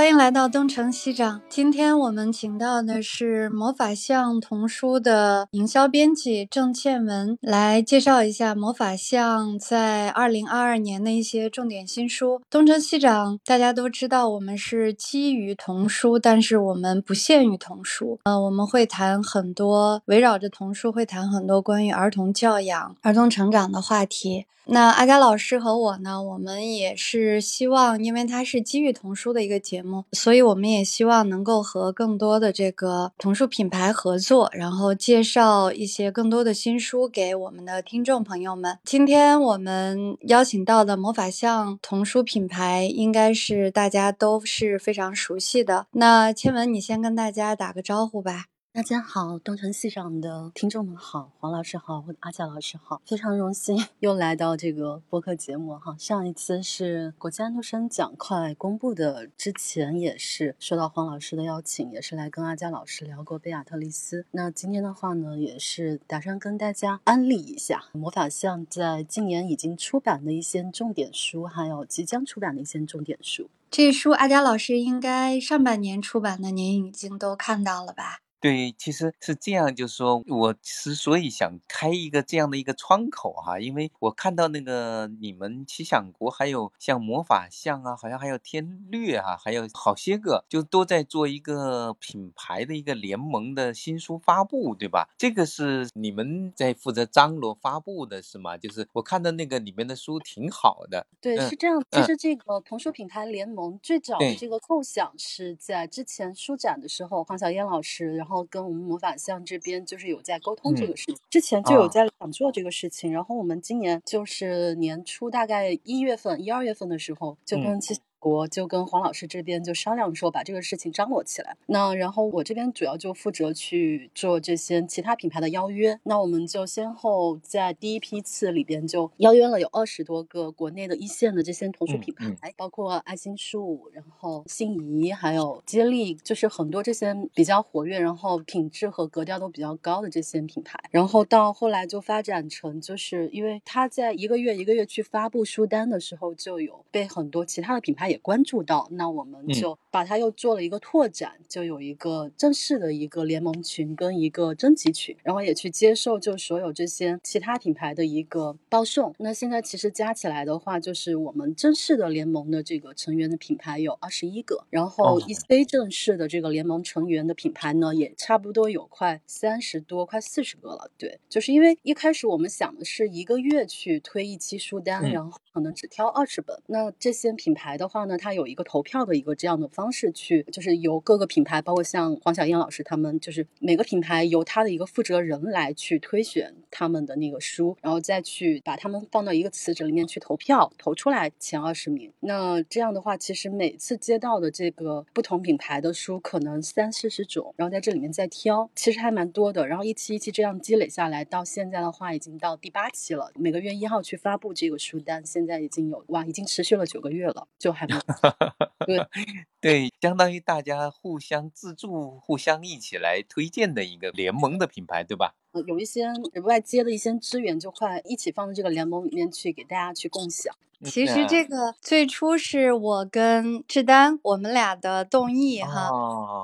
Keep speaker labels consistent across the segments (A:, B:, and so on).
A: 欢迎来到东城西长。今天我们请到的是魔法象童书的营销编辑郑倩文，来介绍一下魔法象在二零二二年的一些重点新书。东城西长，大家都知道，我们是基于童书，但是我们不限于童书。呃，我们会谈很多围绕着童书，会谈很多关于儿童教养、儿童成长的话题。那阿佳老师和我呢，我们也是希望，因为它是基于童书的一个节目，所以我们也希望能够和更多的这个童书品牌合作，然后介绍一些更多的新书给我们的听众朋友们。今天我们邀请到的魔法象童书品牌，应该是大家都是非常熟悉的。那千文，你先跟大家打个招呼吧。
B: 大家好，东城戏上的听众们好，黄老师好，阿佳老师好，非常荣幸 又来到这个播客节目哈。上一次是国际安徒生奖快公布的之前，也是受到黄老师的邀请，也是来跟阿佳老师聊过贝亚特丽斯。那今天的话呢，也是打算跟大家安利一下魔法象在今年已经出版的一些重点书，还有即将出版的一些重点书。
A: 这书阿佳老师应该上半年出版的，您已经都看到了吧？
C: 对，其实是这样，就是说我之所以想开一个这样的一个窗口哈，因为我看到那个你们奇想国还有像魔法象啊，好像还有天略啊，还有好些个，就都在做一个品牌的一个联盟的新书发布，对吧？这个是你们在负责张罗发布的是吗？就是我看到那个里面的书挺好的。
B: 对，是这样。其实这个童书品牌联盟最早的这个构想是在之前书展的时候，黄小燕老师然后。然后跟我们魔法象这边就是有在沟通这个事情，之前就有在想做这个事情。然后我们今年就是年初大概一月份、一二月份的时候，就跟其。国就跟黄老师这边就商量说把这个事情张罗起来。那然后我这边主要就负责去做这些其他品牌的邀约。那我们就先后在第一批次里边就邀约了有二十多个国内的一线的这些童书品牌，包括爱心树，然后心仪，还有接力，就是很多这些比较活跃，然后品质和格调都比较高的这些品牌。然后到后来就发展成，就是因为他在一个月一个月去发布书单的时候，就有被很多其他的品牌。也关注到，那我们就把它又做了一个拓展，就有一个正式的一个联盟群跟一个征集群，然后也去接受就所有这些其他品牌的一个报送。那现在其实加起来的话，就是我们正式的联盟的这个成员的品牌有二十一个，然后一非正式的这个联盟成员的品牌呢，也差不多有快三十多，快四十个了。对，就是因为一开始我们想的是一个月去推一期书单，然后可能只挑二十本。那这些品牌的话。呢，它有一个投票的一个这样的方式去，就是由各个品牌，包括像黄小燕老师他们，就是每个品牌由他的一个负责人来去推选他们的那个书，然后再去把他们放到一个词纸里面去投票，投出来前二十名。那这样的话，其实每次接到的这个不同品牌的书可能三四十种，然后在这里面再挑，其实还蛮多的。然后一期一期这样积累下来，到现在的话已经到第八期了。每个月一号去发布这个书单，现在已经有哇，已经持续了九个月了，就还。
C: 对 对，相当于大家互相自助、互相一起来推荐的一个联盟的品牌，对吧？
B: 有一些外接的一些资源，就快一起放到这个联盟里面去，给大家去共享。
A: 其实这个最初是我跟志丹我们俩的动议哈，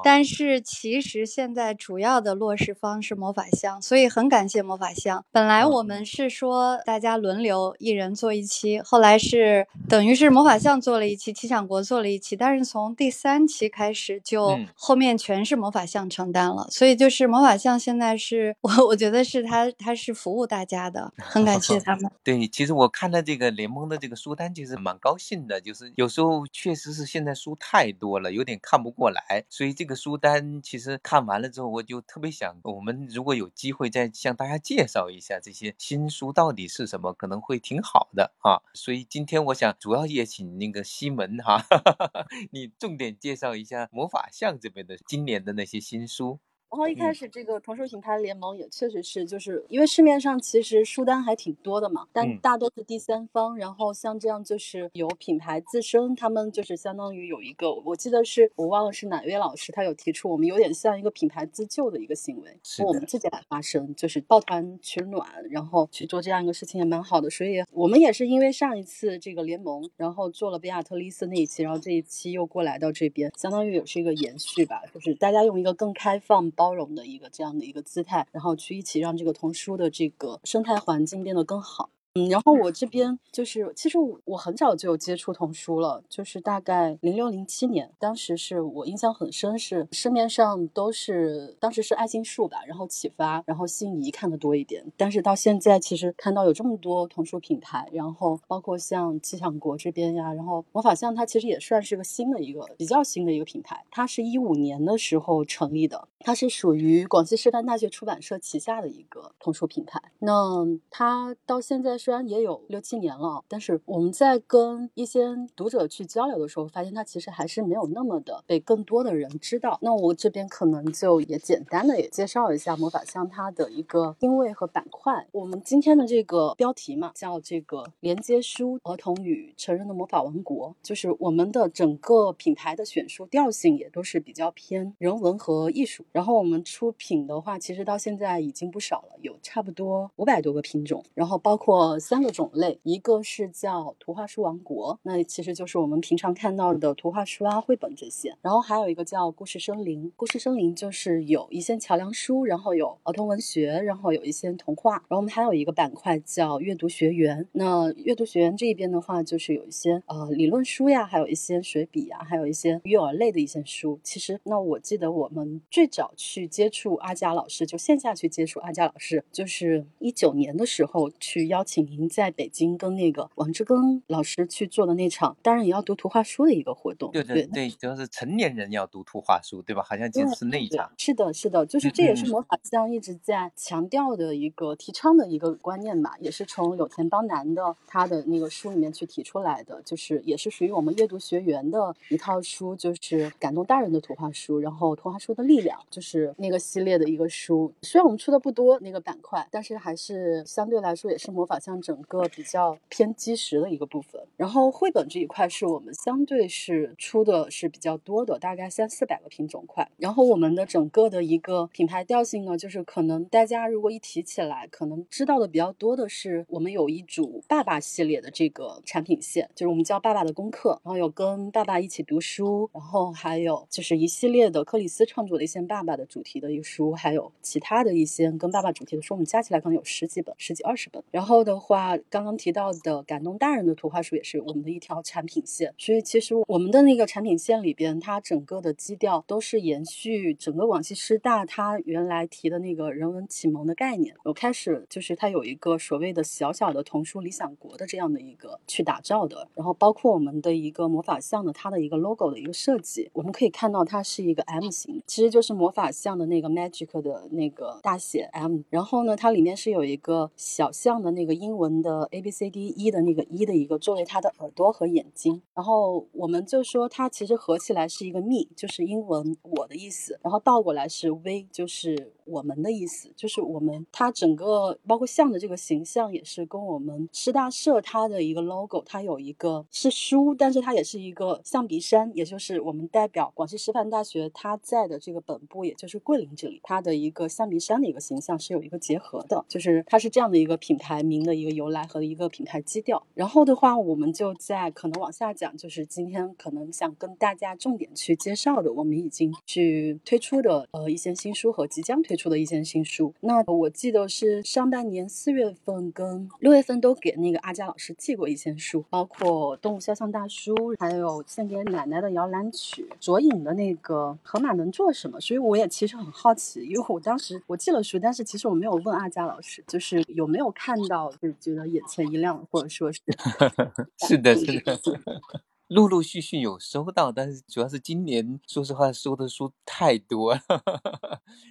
A: 但是其实现在主要的落实方是魔法箱，所以很感谢魔法箱。本来我们是说大家轮流一人做一期，后来是等于是魔法箱做了一期，奇想国做了一期，但是从第三期开始就后面全是魔法箱承担了，所以就是魔法箱现在是我我觉得是他他是服务大家的，很感谢他们。
C: 对，其实我看到这个联盟的这个。书单其实蛮高兴的，就是有时候确实是现在书太多了，有点看不过来，所以这个书单其实看完了之后，我就特别想，我们如果有机会再向大家介绍一下这些新书到底是什么，可能会挺好的啊。所以今天我想主要也请那个西门哈，你重点介绍一下魔法象这边的今年的那些新书。
B: 然后一开始这个童书品牌联盟也确实是，就是因为市面上其实书单还挺多的嘛，但大多是第三方。然后像这样就是有品牌自身，他们就是相当于有一个，我记得是我忘了是哪位老师，他有提出我们有点像一个品牌自救的一个行为，我们自己来发声，就是抱团取暖，然后去做这样一个事情也蛮好的。所以我们也是因为上一次这个联盟，然后做了比亚特丽斯那一期，然后这一期又过来到这边，相当于也是一个延续吧，就是大家用一个更开放。包容的一个这样的一个姿态，然后去一起让这个童书的这个生态环境变得更好。嗯，然后我这边就是，其实我很早就有接触童书了，就是大概零六零七年，当时是我印象很深，是市面上都是当时是爱心树吧，然后启发，然后心仪看的多一点。但是到现在，其实看到有这么多童书品牌，然后包括像气象国这边呀，然后魔法象它其实也算是个新的一个比较新的一个品牌，它是一五年的时候成立的，它是属于广西师范大学出版社旗下的一个童书品牌。那它到现在。虽然也有六七年了，但是我们在跟一些读者去交流的时候，发现它其实还是没有那么的被更多的人知道。那我这边可能就也简单的也介绍一下魔法箱它的一个定位和板块。我们今天的这个标题嘛，叫这个连接书儿童与成人的魔法王国，就是我们的整个品牌的选书调性也都是比较偏人文和艺术。然后我们出品的话，其实到现在已经不少了，有差不多五百多个品种，然后包括。三个种类，一个是叫图画书王国，那其实就是我们平常看到的图画书啊、绘本这些。然后还有一个叫故事森林，故事森林就是有一些桥梁书，然后有儿童文学，然后有一些童话。然后我们还有一个板块叫阅读学园，那阅读学园这一边的话，就是有一些呃理论书呀，还有一些水笔啊，还有一些育儿类的一些书。其实那我记得我们最早去接触阿佳老师，就线下去接触阿佳老师，就是一九年的时候去邀请。您在北京跟那个王志庚老师去做的那场，当然也要读图画书的一个活动。
C: 对对对，主要是成年人要读图画书，对吧？好像就是那一场。
B: 是的，是的，就是这也是魔法像一直在强调的一个提倡的一个观念吧，也是从柳田邦男的他的那个书里面去提出来的，就是也是属于我们阅读学员的一套书，就是感动大人的图画书，然后图画书的力量，就是那个系列的一个书。虽然我们出的不多那个板块，但是还是相对来说也是魔法像。整个比较偏基石的一个部分，然后绘本这一块是我们相对是出的是比较多的，大概三四百个品种块。然后我们的整个的一个品牌调性呢，就是可能大家如果一提起来，可能知道的比较多的是，我们有一组爸爸系列的这个产品线，就是我们叫爸爸的功课，然后有跟爸爸一起读书，然后还有就是一系列的克里斯创作的一些爸爸的主题的一个书，还有其他的一些跟爸爸主题的书，我们加起来可能有十几本、十几二十本。然后的。话刚刚提到的感动大人的图画书也是我们的一条产品线，所以其实我们的那个产品线里边，它整个的基调都是延续整个广西师大它原来提的那个人文启蒙的概念。我开始就是它有一个所谓的小小的童书理想国的这样的一个去打造的，然后包括我们的一个魔法像的它的一个 logo 的一个设计，我们可以看到它是一个 M 型，其实就是魔法像的那个 magic 的那个大写 M，然后呢，它里面是有一个小象的那个印英。文的 A B C D E 的那个 E 的一个作为它的耳朵和眼睛，然后我们就说它其实合起来是一个 me，就是英文我的意思，然后倒过来是 V，就是我们的意思，就是我们它整个包括像的这个形象也是跟我们师大社它的一个 logo，它有一个是书，但是它也是一个象鼻山，也就是我们代表广西师范大学它在的这个本部，也就是桂林这里，它的一个象鼻山的一个形象是有一个结合的，就是它是这样的一个品牌名的。一个由来和一个品牌基调，然后的话，我们就在可能往下讲，就是今天可能想跟大家重点去介绍的，我们已经去推出的呃一些新书和即将推出的一些新书。那我记得是上半年四月份跟六月份都给那个阿佳老师寄过一些书，包括《动物肖像大叔》，还有献给奶奶的摇篮曲，卓颖的那个河马能做什么。所以我也其实很好奇，因为我当时我寄了书，但是其实我没有问阿佳老师，就是有没有看到。就觉得眼前一亮，或者说是
C: 是的，是的。陆陆续续有收到，但是主要是今年，说实话收的书太多了，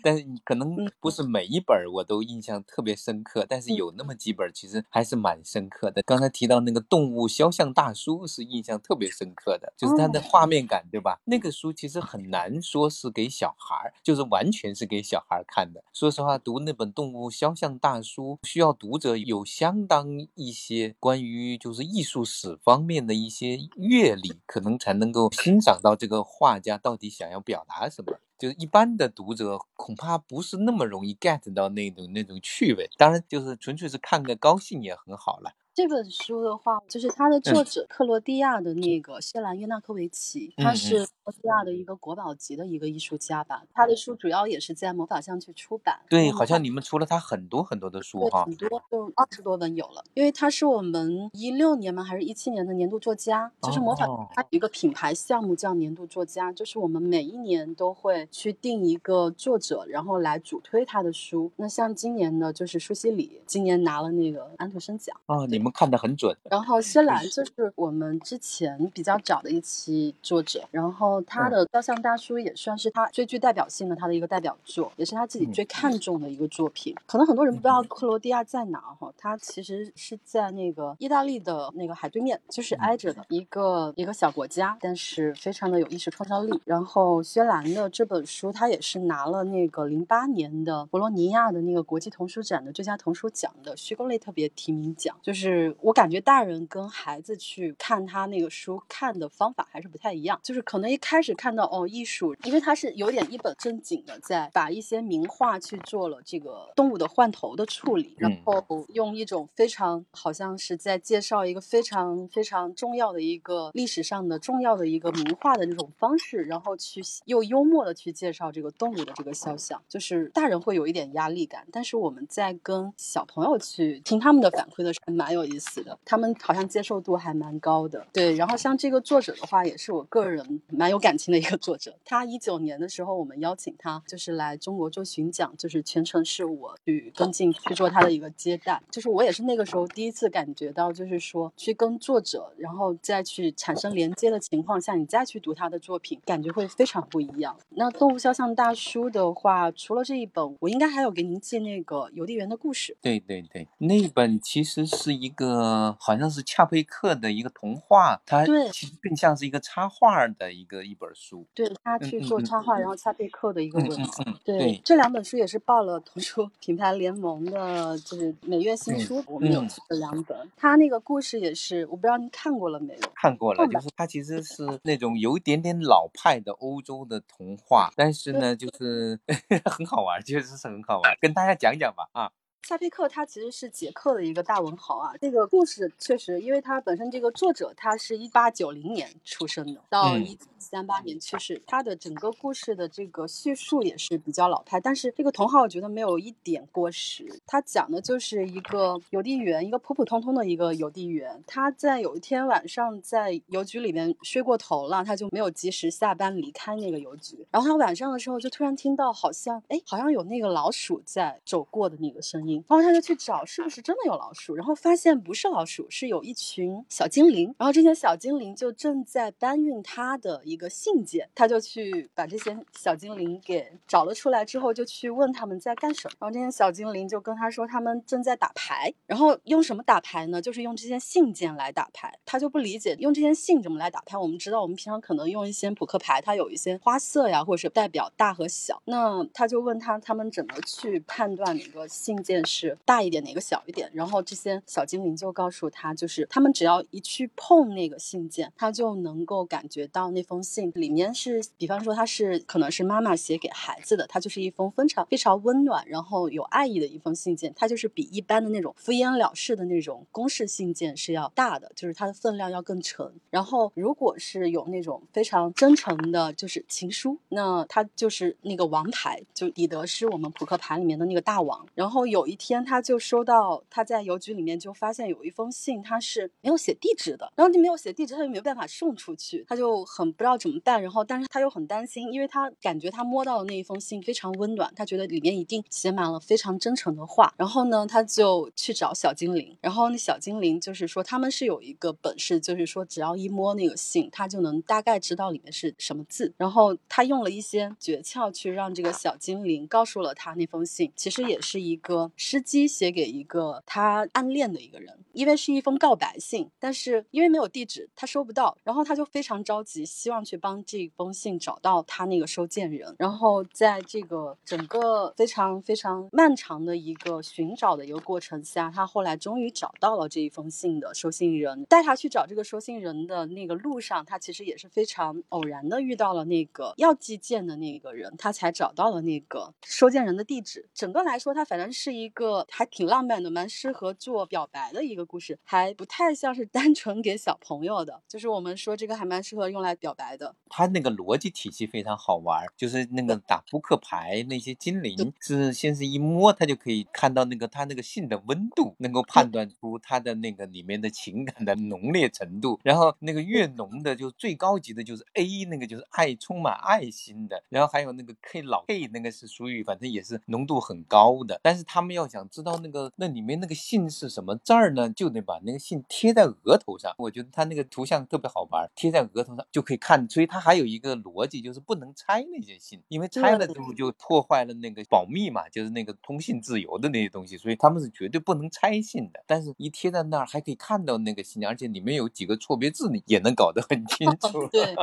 C: 但是你可能不是每一本我都印象特别深刻，但是有那么几本其实还是蛮深刻的。刚才提到那个动物肖像大叔是印象特别深刻的，就是它的画面感，对吧？那个书其实很难说是给小孩儿，就是完全是给小孩儿看的。说实话，读那本动物肖像大叔，需要读者有相当一些关于就是艺术史方面的一些阅。阅历可能才能够欣赏到这个画家到底想要表达什么，就是一般的读者恐怕不是那么容易 get 到那种那种趣味。当然，就是纯粹是看个高兴也很好了。
B: 这本书的话，就是它的作者克罗地亚的那个谢兰约纳科维奇，他是克罗地亚的一个国宝级的一个艺术家吧。他的书主要也是在魔法象去出版。
C: 对，好像你们出了他很多很多的书哈，
B: 很多，就二十多本有了。因为他是我们一六年吗？还是一七年的年度作家？就是魔法，它有一个品牌项目叫年度作家，就是我们每一年都会去定一个作者，然后来主推他的书。那像今年呢，就是舒西里，今年拿了那个安徒生奖
C: 啊，你们。看得很准，
B: 然后薛兰就是我们之前比较早的一期作者，然后他的肖像大叔也算是他最具代表性的他的一个代表作，也是他自己最看重的一个作品。可能很多人不知道克罗地亚在哪哈，它其实是在那个意大利的那个海对面，就是挨着的一个一个小国家，但是非常的有艺术创造力。然后薛兰的这本书，他也是拿了那个零八年的博洛尼亚的那个国际童书展的最佳童书奖的虚构类特别提名奖，就是。我感觉大人跟孩子去看他那个书看的方法还是不太一样，就是可能一开始看到哦艺术，因为他是有点一本正经的在把一些名画去做了这个动物的换头的处理，然后用一种非常好像是在介绍一个非常非常重要的一个历史上的重要的一个名画的那种方式，然后去又幽默的去介绍这个动物的这个肖像，就是大人会有一点压力感，但是我们在跟小朋友去听他们的反馈的时候，蛮有意。思的，他们好像接受度还蛮高的。对，然后像这个作者的话，也是我个人蛮有感情的一个作者。他一九年的时候，我们邀请他就是来中国做巡讲，就是全程是我去跟进去做他的一个接待。就是我也是那个时候第一次感觉到，就是说去跟作者，然后再去产生连接的情况下，你再去读他的作品，感觉会非常不一样。那动物肖像大叔的话，除了这一本，我应该还有给您寄那个《邮递员的故事》。
C: 对对对，那本其实是一个。个好像是恰佩克的一个童话，它其实更像是一个插画的一个一本书。
B: 对他去做插画，然后恰佩克的一个文字。
C: 对，
B: 这两本书也是报了图书品牌联盟的，就是每月新书，我们有这两本。他那个故事也是，我不知道您看过了没有？
C: 看过了，就是它其实是那种有一点点老派的欧洲的童话，但是呢，就是 很好玩，确实是很好玩，跟大家讲讲吧啊。
B: 夏佩克他其实是捷克的一个大文豪啊，这个故事确实，因为他本身这个作者他是一八九零年出生的，到一九三八年去世，他的整个故事的这个叙述也是比较老派，但是这个童话我觉得没有一点过时。他讲的就是一个邮递员，一个普普通通的一个邮递员，他在有一天晚上在邮局里面睡过头了，他就没有及时下班离开那个邮局，然后他晚上的时候就突然听到好像哎，好像有那个老鼠在走过的那个声音。然后他就去找是不是真的有老鼠，然后发现不是老鼠，是有一群小精灵。然后这些小精灵就正在搬运他的一个信件，他就去把这些小精灵给找了出来之后，就去问他们在干什么。然后这些小精灵就跟他说，他们正在打牌。然后用什么打牌呢？就是用这些信件来打牌。他就不理解用这些信怎么来打牌。我们知道，我们平常可能用一些扑克牌，它有一些花色呀，或者是代表大和小。那他就问他，他们怎么去判断哪个信件？是大一点，哪个小一点？然后这些小精灵就告诉他，就是他们只要一去碰那个信件，他就能够感觉到那封信里面是，比方说他是可能是妈妈写给孩子的，它就是一封非常非常温暖，然后有爱意的一封信件，它就是比一般的那种敷衍了事的那种公式信件是要大的，就是它的分量要更沉。然后如果是有那种非常真诚的，就是情书，那它就是那个王牌，就彼得是我们扑克牌里面的那个大王。然后有。有一天他就收到他在邮局里面就发现有一封信，他是没有写地址的，然后就没有写地址，他就没有办法送出去，他就很不知道怎么办，然后但是他又很担心，因为他感觉他摸到的那一封信非常温暖，他觉得里面一定写满了非常真诚的话，然后呢，他就去找小精灵，然后那小精灵就是说他们是有一个本事，就是说只要一摸那个信，他就能大概知道里面是什么字，然后他用了一些诀窍去让这个小精灵告诉了他那封信，其实也是一个司机写给一个他暗恋的一个人，因为是一封告白信，但是因为没有地址，他收不到，然后他就非常着急，希望去帮这封信找到他那个收件人，然后在这个整个非常非常漫长的一个寻找的一个过程下，他后来终于找到了这一封信的收信人，带他去找这个收信人的那个路上，他其实也是非常偶然的遇到了那个要寄件的那个人，他才找到了那个收件人的地址。整个来说，他反正是一个还挺浪漫的，蛮适合做表白的一个故事，还不太像是单 纯给小朋友的。就是我们说这个还蛮适合用来表白的。
C: 它那个逻辑体系非常好玩，就是那个打扑克牌那些精灵是先是一摸，他就可以看到那个他那个信的温度，能够判断出他的那个里面的情感的浓烈程度。然后那个越浓的就最高级的就是 A，那个就是爱充满爱心的。然后还有那个 K 老 K，那个是属于反正也是浓度很高的。但是他们要想知道那个那里面那个信是什么字儿呢，就得把那个信贴在额头上。我觉得他那个图像特别好玩，贴在额头上就可以看。所以他还有一个逻辑，就是不能拆那些信，因为拆了之后就破坏了那个保密嘛，就是那个通信自由的那些东西。所以他们是绝对不能拆信的。但是一贴在那儿还可以看到那个信，而且里面有几个错别字，你也能搞得很 清楚。
B: 对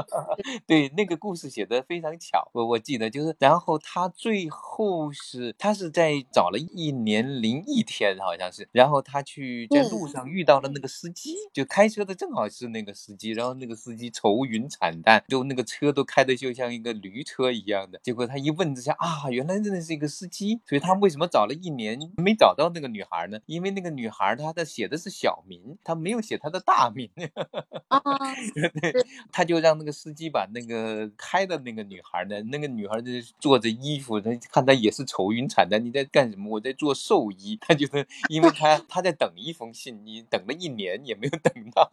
C: 对，那个故事写的非常巧。我我记得就是，然后他最后是他是在找了一年零一天，好像是，然后他去在路上遇到了那个司机，就开车的正好是那个司机，然后那个司机愁云惨淡，就那个车都开的就像一个驴车一样的。结果他一问之下啊，原来真的是一个司机。所以他为什么找了一年没找到那个女孩呢？因为那个女孩她的写的是小名，她没有写她的大名。
B: 啊，
C: 对，他就让那个司机把那个开的那个女孩呢，那个女孩就做着衣服，他看她也是愁云惨淡。你在干什么？我在做寿衣。他觉得，因为他他在等一封信，你等了一年也没有等到。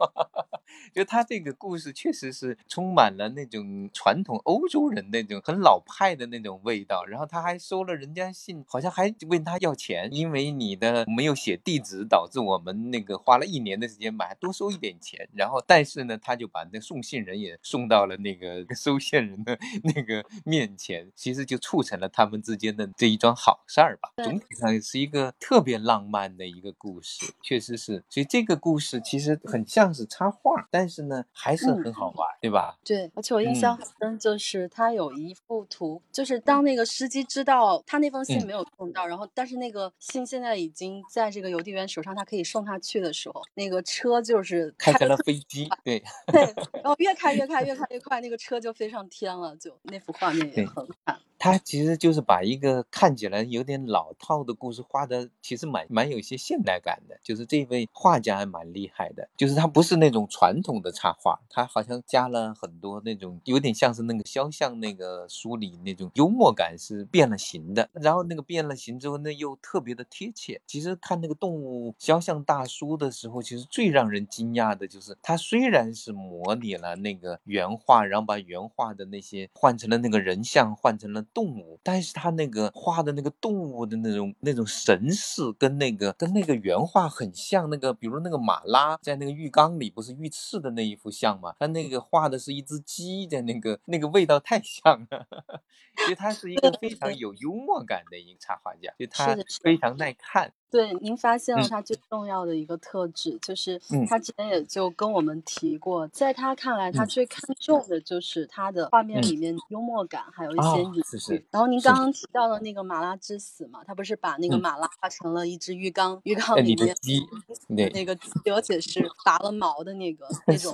C: 就他这个故事确实是充满了那种传统欧洲人那种很老派的那种味道。然后他还收了人家信，好像还问他要钱，因为你的没有写地址，导致我们那个花了一年的时间买，多收一点钱。然后，但是呢，他就把那送信人也送到了那个收信人的 那个面前，其实就促成了他们之间的这一桩好事儿吧。总体上是一个特别浪漫的一个故事，确实是。所以这个故事其实很像是插画，但是呢，还是很好玩，对吧？
B: 对，而且我印象很深，就是他有一幅图，就是当那个司机知道他那封信没有送到，然后但是那个信现在已经在这个邮递员手上，他可以送他去的时候，那个车就是
C: 开成了飞机，对
B: 对，然后越开越开，越开越快，那个车就飞上天了，就那幅画面也很看。
C: 他其实就是把一个看起来有点老套的故事画的，其实蛮蛮有一些现代感的。就是这位画家还蛮厉害的，就是他不是那种传统的插画，他好像加了很多那种有点像是那个肖像那个书里那种幽默感是变了形的。然后那个变了形之后，那又特别的贴切。其实看那个动物肖像大叔的时候，其实最让人惊讶的就是他虽然是模拟了那个原画，然后把原画的那些换成了那个人像，换成了。动物，但是他那个画的那个动物的那种那种神似，跟那个跟那个原画很像。那个比如那个马拉在那个浴缸里不是浴翅的那一幅像吗？他那个画的是一只鸡的那个那个味道太像了。其实他是一个非常有幽默感的一个插画家，就他非常耐看。
B: 对，您发现了他最重要的一个特质，就是他之前也就跟我们提过，在他看来，他最看重的就是他的画面里面幽默感，还有一些隐喻。然后您刚刚提到的那个马拉之死嘛，他不是把那个马拉画成了一只浴缸，浴缸里面
C: 鸡，
B: 那个鸡，而且是拔了毛的那个那种。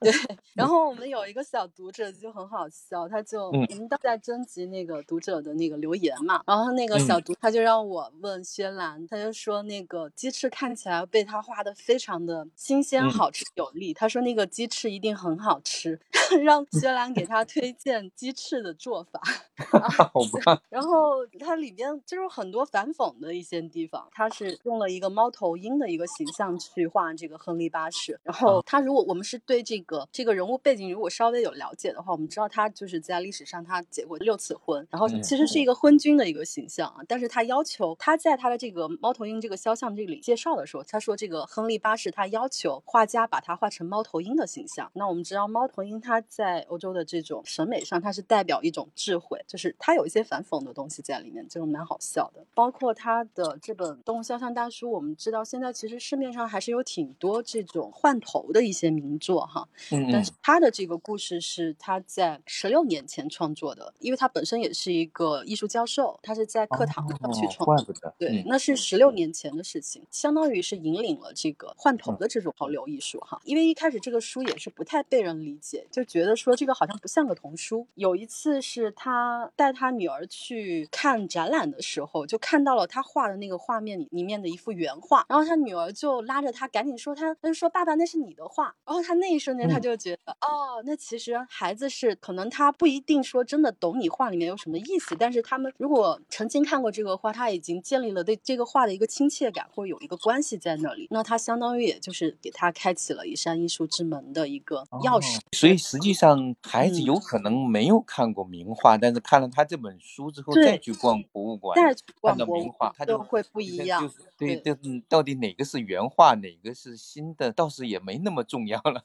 B: 对，然后我们有一个小读者就很好笑，他就我们都在征集那个读者的那个留言嘛，然后那个小读他就让我问薛兰，他就说那个鸡翅看起来被他画的非常的新鲜、好吃、有力，他说那个鸡翅一定很好吃，让薛兰给他推荐鸡翅的做法。
C: 好吧。
B: 然后它里边就是很多反讽的一些地方，他是用了一个猫头鹰的一个形象去画这个亨利八世。然后他如果我们是对这个这个人物背景如果稍微有了解的话，我们知道他就是在历史上他结过六次婚，然后其实是一个昏君的一个形象啊。但是他要求他在他的这个猫头鹰这个肖像这里介绍的时候，他说这个亨利八世他要求画家把它画成猫头鹰的形象。那我们知道猫头鹰它在欧洲的这种审美上，它是代表一种智慧，就是它有一些反讽的东西在里面，就蛮好笑的。包括他的这本《动物肖像大书》，我们知道现在其实市面上还是有挺多这种换头的一些名作哈。
C: 嗯
B: 但是他的这个故事是他在十六年前创作的，因为他本身也是一个艺术教授，他是在课堂上去
C: 哦
B: 创作。
C: 怪不得。
B: 对，
C: 嗯
B: 那是十六年前的事情，相当于是引领了这个换头的这种潮流艺术哈。因为一开始这个书也是不太被人理解，就觉得说这个好像不像个童书。有一次是他带他女儿去看展览的时候，就看到了他画的那个画面里里面的一幅原画，然后他女儿就拉着他赶紧说他，他就说爸爸那是你的画，然后他那一瞬间他
C: 嗯
B: 就觉得、哦，那其实孩子是可能他不一定说真的懂你画里面有什么意思，但是他们如果曾经看过这个画，他已经建立了对这个画的一个亲切感，或者有一个关系在那里，那他相当于也就是给他开启了一扇艺术之门的一个钥匙。
C: 哦所以实际上孩子
B: 嗯
C: 有可能没有看过名画，但是看了他这本书之后再去逛博物馆，
B: 再去逛博物
C: 名画，他就
B: 就会不一样
C: 就是对，
B: 对
C: 就是到底哪个是原画，哪个是新的，倒是也没那么重要了。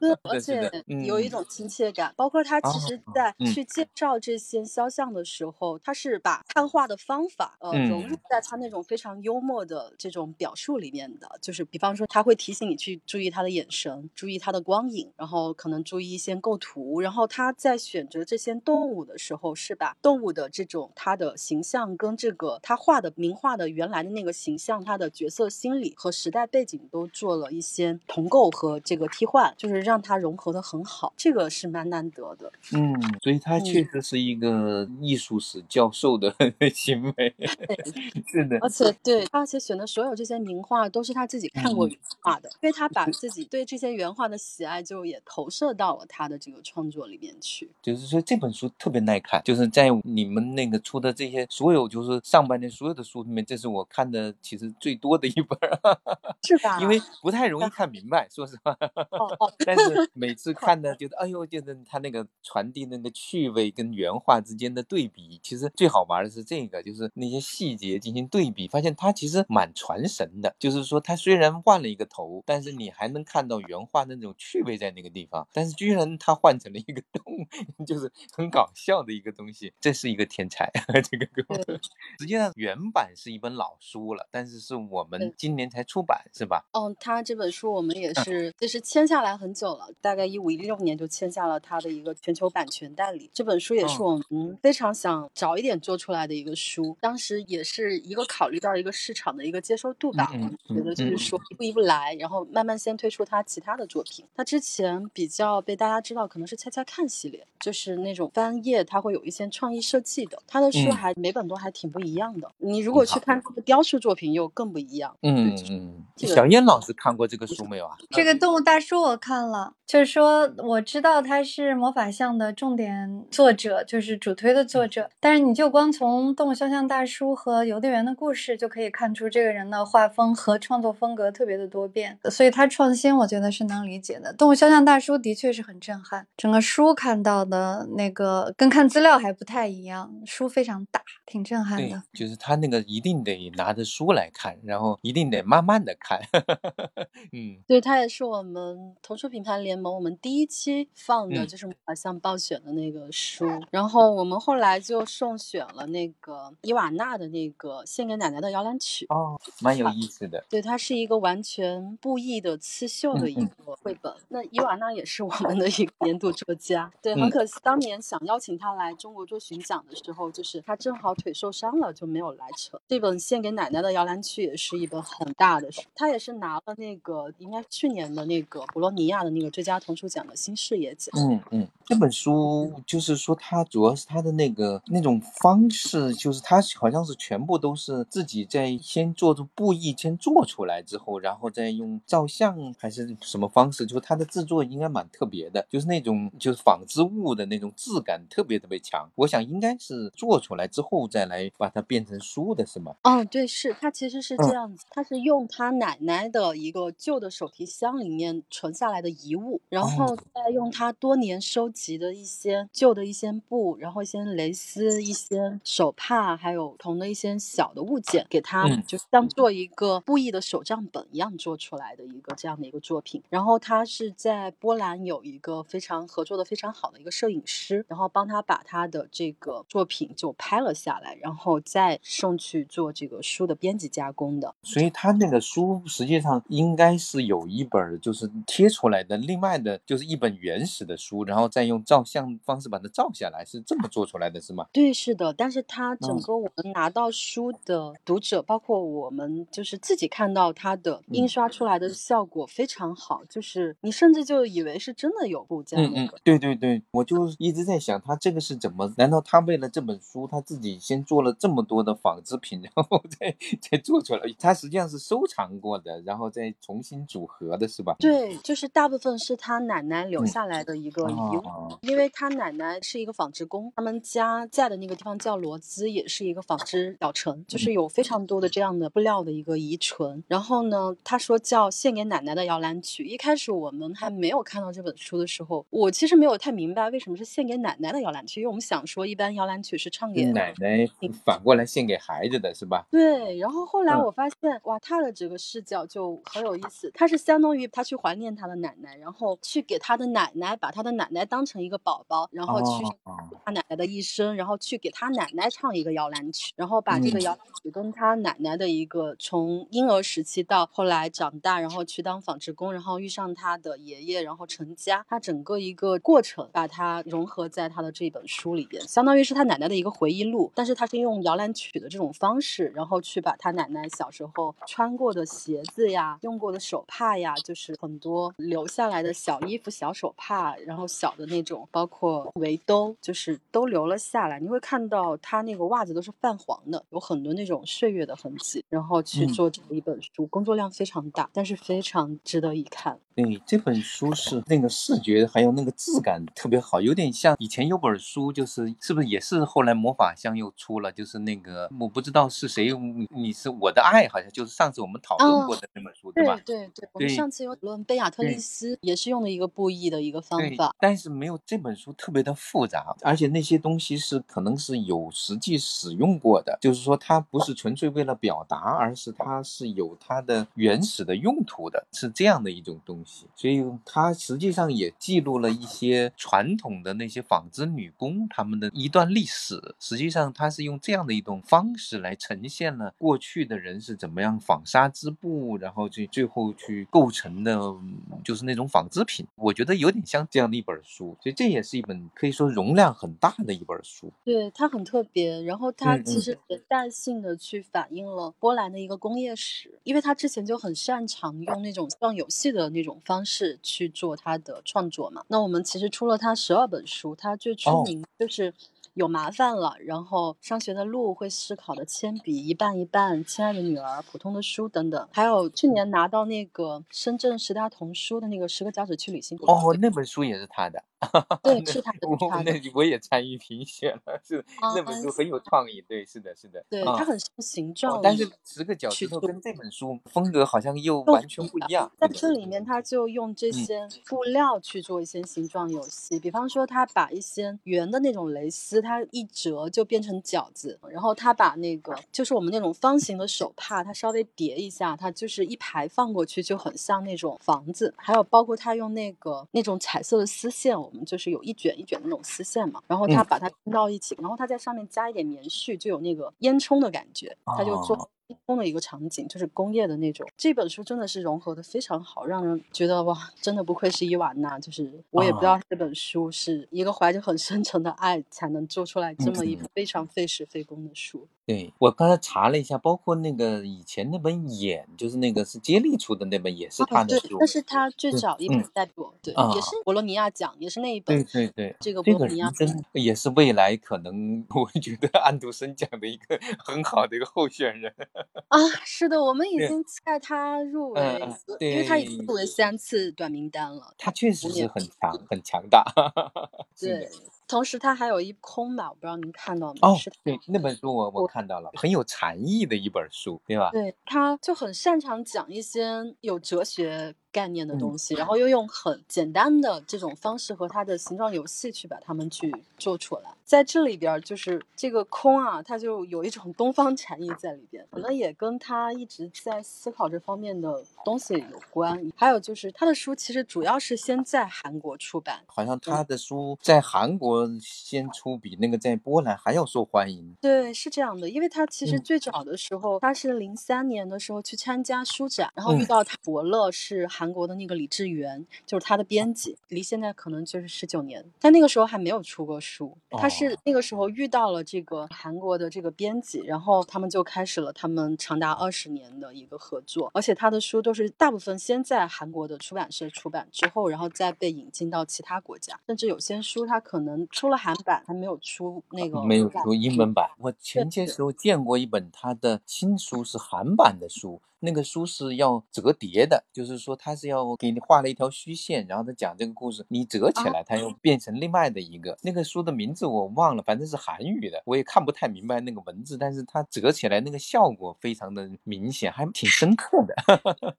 B: 对，而且
C: 嗯
B: 有一种亲切感，包括他其实
C: 哦
B: 在
C: 嗯
B: 去介绍这些肖像的时候，他是把看画的方法呃融入
C: 嗯
B: 在他那种非常幽默的这种表述里面的，就是比方说他会提醒你去注意他的眼神，注意他的光影，然后可能注意一些构图，然后他在选择这些动物的时候，是把动物的这种它的形象跟这个他画的名画的原来的那个形象，他的角色心理和时代背景都做了一些同构和这个替换，就是让它融合的很好，这个是蛮难得的。
C: 嗯，所以他确
B: 嗯
C: 实是一个艺术史教授的 行为，是的
B: 而。且对，而且选的所有这些名画都是他自己看过
C: 嗯
B: 原画的，因为他把 自己对这些原画的喜爱就也投射到了他的这个创作里面去。
C: 就是说这本书特别耐看，就是在你们那个出的这些所有就是上半年所有的书里面，这是我看的其实最多的一本儿，
B: 是吧？
C: 因为不太容易看明白，说实话。
B: 哦哦，
C: 但是每次看呢，觉得哎呦，就是他那个传递那个趣味跟原画之间的对比，其实最好玩的是这个，就是那些细节进行对比，发现它其实蛮传神的。就是说，他虽然换了一个头，但是你还能看到原画那种趣味在那个地方。但是居然他换成了一个动物，就是很搞笑的一个东西，这是一个天才，这个哥们儿。实际上原版是一本老书了，但是是我们今年才出版，是吧？
B: 嗯，他这本书我们也
C: 嗯
B: 是，就是签下来很久了，大概一五一六年就签下了他的一个全球版权代理。这本书也是
C: 哦
B: 我们非常想早一点做出来的一个书，当时也是一个考虑到一个市场的一个接受度吧，
C: 嗯
B: 我觉得就
C: 嗯
B: 是说一步一步来，然后慢慢先推出他其他的作品。他之前比较被大家知道可能是猜猜看系列，就是那种翻页，他会有一些创意设计的，他的书
C: 嗯
B: 还每本都还挺不一样的。你如果去看他的雕塑作品，又更不一样。
C: 嗯嗯，小燕老师看过这个书没有啊？
A: 这个动物大叔我看了，就是说我知道他是魔法像的重点作者，就是主推的作者。但是你就光从动物肖像大叔和邮递员的故事就可以看出这个人的画风和创作风格特别的多变，所以他创新我觉得是能理解的。动物肖像大叔的确是很震撼，整个书看到的那个跟看资料还不太一样，书非常大，挺震撼的。，
C: 就是他那个一定得拿着书来看，然后一定得慢慢的看。嗯
B: 对，他也是我们童书品牌联盟我们第一期放的，
C: 嗯
B: 就是魔法像暴雪的那个书。然后我们后来就送选了那个伊瓦纳的那个《献给奶奶的摇篮曲》。
C: 哦，蛮有意思的。
B: 对，它是一个完全布艺的刺绣的一
C: 嗯
B: 个绘本。那伊瓦娜也是我们的一个年度作家。对，很
C: 嗯
B: 可惜当年想邀请他来中国做巡讲的时候，就是他正好腿受伤了，就没有来成。这本《献给奶奶的摇篮曲》也是一本很大的书，他也是拿了那个应该去年的那个博洛尼亚的那个最佳童书奖的新视野奖。
C: 嗯嗯，这本书就是说，它主要是它的那个那种方式，就是它好像是全部都是自己在先做出布艺，先做出来之后，然后再用照相还是什么方式，就是它的制作应该蛮特别的，就是那种就是纺织物的那种质感特别特别强。我想应该是做出来之后再来把它变成书的是吗？
B: 哦，对，是它其实是这样子，它是用他奶奶的一个旧的手提箱里面存下来的遗物，然后再用他多年收集的一些旧的一些布，然后一些蕾丝、一些手帕，还有不同的一些小的物件，给它就当做一个布艺的手账本一样做出来的一个这样的一个作品。然后他是在波兰有一个非常合作的非常好的一个摄影师，然后帮他把他的这个作品就拍了下来，然后再送去做这个书的编辑加工的。
C: 所以他那个书实际上应该是有一本就是贴出来的，另外的就是一本原始的书，然后再用照相方式把它照下来，是这么做出来的是吗？
B: 对，是的。但是它整个我们拿到书的读者，包括我们就是自己看到它的印刷出来的效果非常好，就是你甚至就以为是真的有布这样的。
C: 嗯嗯，对对对，我就一直在想，他这个是怎么？难道他为了这本书，他自己先做了这么多的纺织品，然后 再再做出来？他实际上是收藏过的，然后再重新组合的是吧？
B: 对，就是大部分是他奶奶留下来的一个遗物，因为他奶奶是一个纺织工，他们家在的那个地方叫罗兹，也是一个纺织小城，就是有非常多的这样的布料的一个遗存。然后呢，他说叫献给奶奶的摇篮曲。一开始我们还没有看到这本书的时候，我其实没有太明白为什么是献给奶奶的摇篮曲，因为我们想说一般摇篮曲是唱给
C: 奶奶，反过来献给孩子的是吧？
B: 对。然后后来我发现，哇，他的这个视角就很有意思，他是相当于他去怀念他的奶奶，然后去给他的奶奶把他的奶奶当成一个宝宝，然后去他奶奶的一生，然后去给他奶奶唱一个摇篮曲，然后把这个摇篮曲跟他奶奶的一个从婴儿时期到后来长大，然后去当纺织工，然后遇上他的爷爷，然后成家，他整个一个过程把它融合在他的这本书里边，相当于是他奶奶的一个回忆录，但是他是用摇篮曲的这种方式，然后去把他奶奶小时候穿过的鞋子呀，用过的手帕呀，就是很多留下来的小衣服、小手帕，然后小的那种，包括围兜，就是都留了下来。你会看到他那个袜子都是泛黄的，有很多那种岁月的痕迹。然后去做这么一本书，工作量非常大，但是非常值得一看。
C: 对，这本书是那个视觉还有那个质感特别好，有点像以前有本书，就是是不是也是后来魔法箱又出了，就是那个我不知道是谁，你是我的爱，好像就是上次我们讨论过的那本书，
B: 对
C: 吧？
B: 对对，我们上次有讨论贝亚特丽斯，也是用的一个布艺的一个方法，
C: 但是没没有这本书特别的复杂，而且那些东西是可能是有实际使用过的，就是说它不是纯粹为了表达，而是它是有它的原始的用途的，是这样的一种东西。所以它实际上也记录了一些传统的那些纺织女工他们的一段历史。实际上，它是用这样的一种方式来呈现了过去的人是怎么样纺纱织布，然后最最后去构成的，就是那种纺织品。我觉得有点像这样的一本书，所以这也是一本可以说容量很大的一本书。
B: 对，它很特别，然后它其实连带性的去反映了波兰的一个工业史，因为他之前就很擅长用那种像游戏的那种。方式去做他的创作嘛？那我们其实出了他十二本书，他最出名就是有麻烦了，然后上学的路，会思考的铅笔，一半一半，亲爱的女儿，普通的书等等，还有去年拿到那个深圳十大童书的那个十个脚趾去旅行。
C: 哦，那本书也是他的。
B: 对，是他的。
C: 那我也参与评选了，是那本书很有创意。对，是的，是的。
B: 对，它很像形状。
C: 但是十个脚趾头跟这本书风格好像又完全不一样。
B: 在这里面，他就用这些布料去做一些形状游戏，比方说，他把一些圆的那种蕾丝，它一折就变成饺子，然后他把那个就是我们那种方形的手帕，它稍微叠一下，它就是一排放过去，就很像那种房子。还有包括他用那个那种彩色的丝线。我们就是有一卷一卷的那种丝线嘛，然后他把它拼到一起，然后他在上面加一点棉絮，就有那个烟囱的感觉，他就做空的一个场景，就是工业的那种。这本书真的是融合的非常好，让人觉得哇，真的不愧是伊瓦娜。就是我也不知道这本书是一个怀着很深沉的爱才能做出来这么一本非常费时费工的书。
C: 对我刚才查了一下，包括那个以前那本《眼》，就是那个是接力出的那本，也是他的书。
B: 但是他最早一本代表，对，也是博洛尼亚奖，也是那一本。
C: 对对对，
B: 这个博洛尼亚
C: 真也是未来可能 我觉得安徒生奖的一个很好的一个候选人。
B: 啊，是的，我们已经期待他入围，因为他已经入围三次短名单了。
C: 他确实是很强，很强大。
B: 对。同时，他还有一空吧，我不知道您看到没？
C: 哦，对，那本书我我看到了，很有禅意的一本书，对吧？
B: 对，他就很擅长讲一些有哲学。概念的东西，然后又用很简单的这种方式和它的形状游戏去把它们去做出来，在这里边就是这个空啊，它就有一种东方禅意在里边，可能也跟他一直在思考这方面的东西有关。还有就是他的书其实主要是先在韩国出版，
C: 好像他的书在韩国先出，比那个在波兰还要受欢迎。
B: 对，是这样的，因为他其实最早的时候，他是零三年的时候去参加书展，然后遇到他伯乐是韩。国的那个李志源就是他的编辑，离现在可能就是十九年，但那个时候还没有出过书。他是那个时候遇到了这个韩国的这个编辑，然后他们就开始了他们长达二十年的一个合作。而且他的书都是大部分先在韩国的出版社出版之后，然后再被引进到其他国家，甚至有些书他可能出了韩版，还没有出那个
C: 没有出英文版。我前些时候见过一本他的新书是韩版的书。那个书是要折叠的，就是说他是要给你画了一条虚线，然后他讲这个故事，你折起来，它又变成另外的一个。那个书的名字我忘了，反正是韩语的，我也看不太明白那个文字，但是它折起来那个效果非常的明显，还挺深刻的。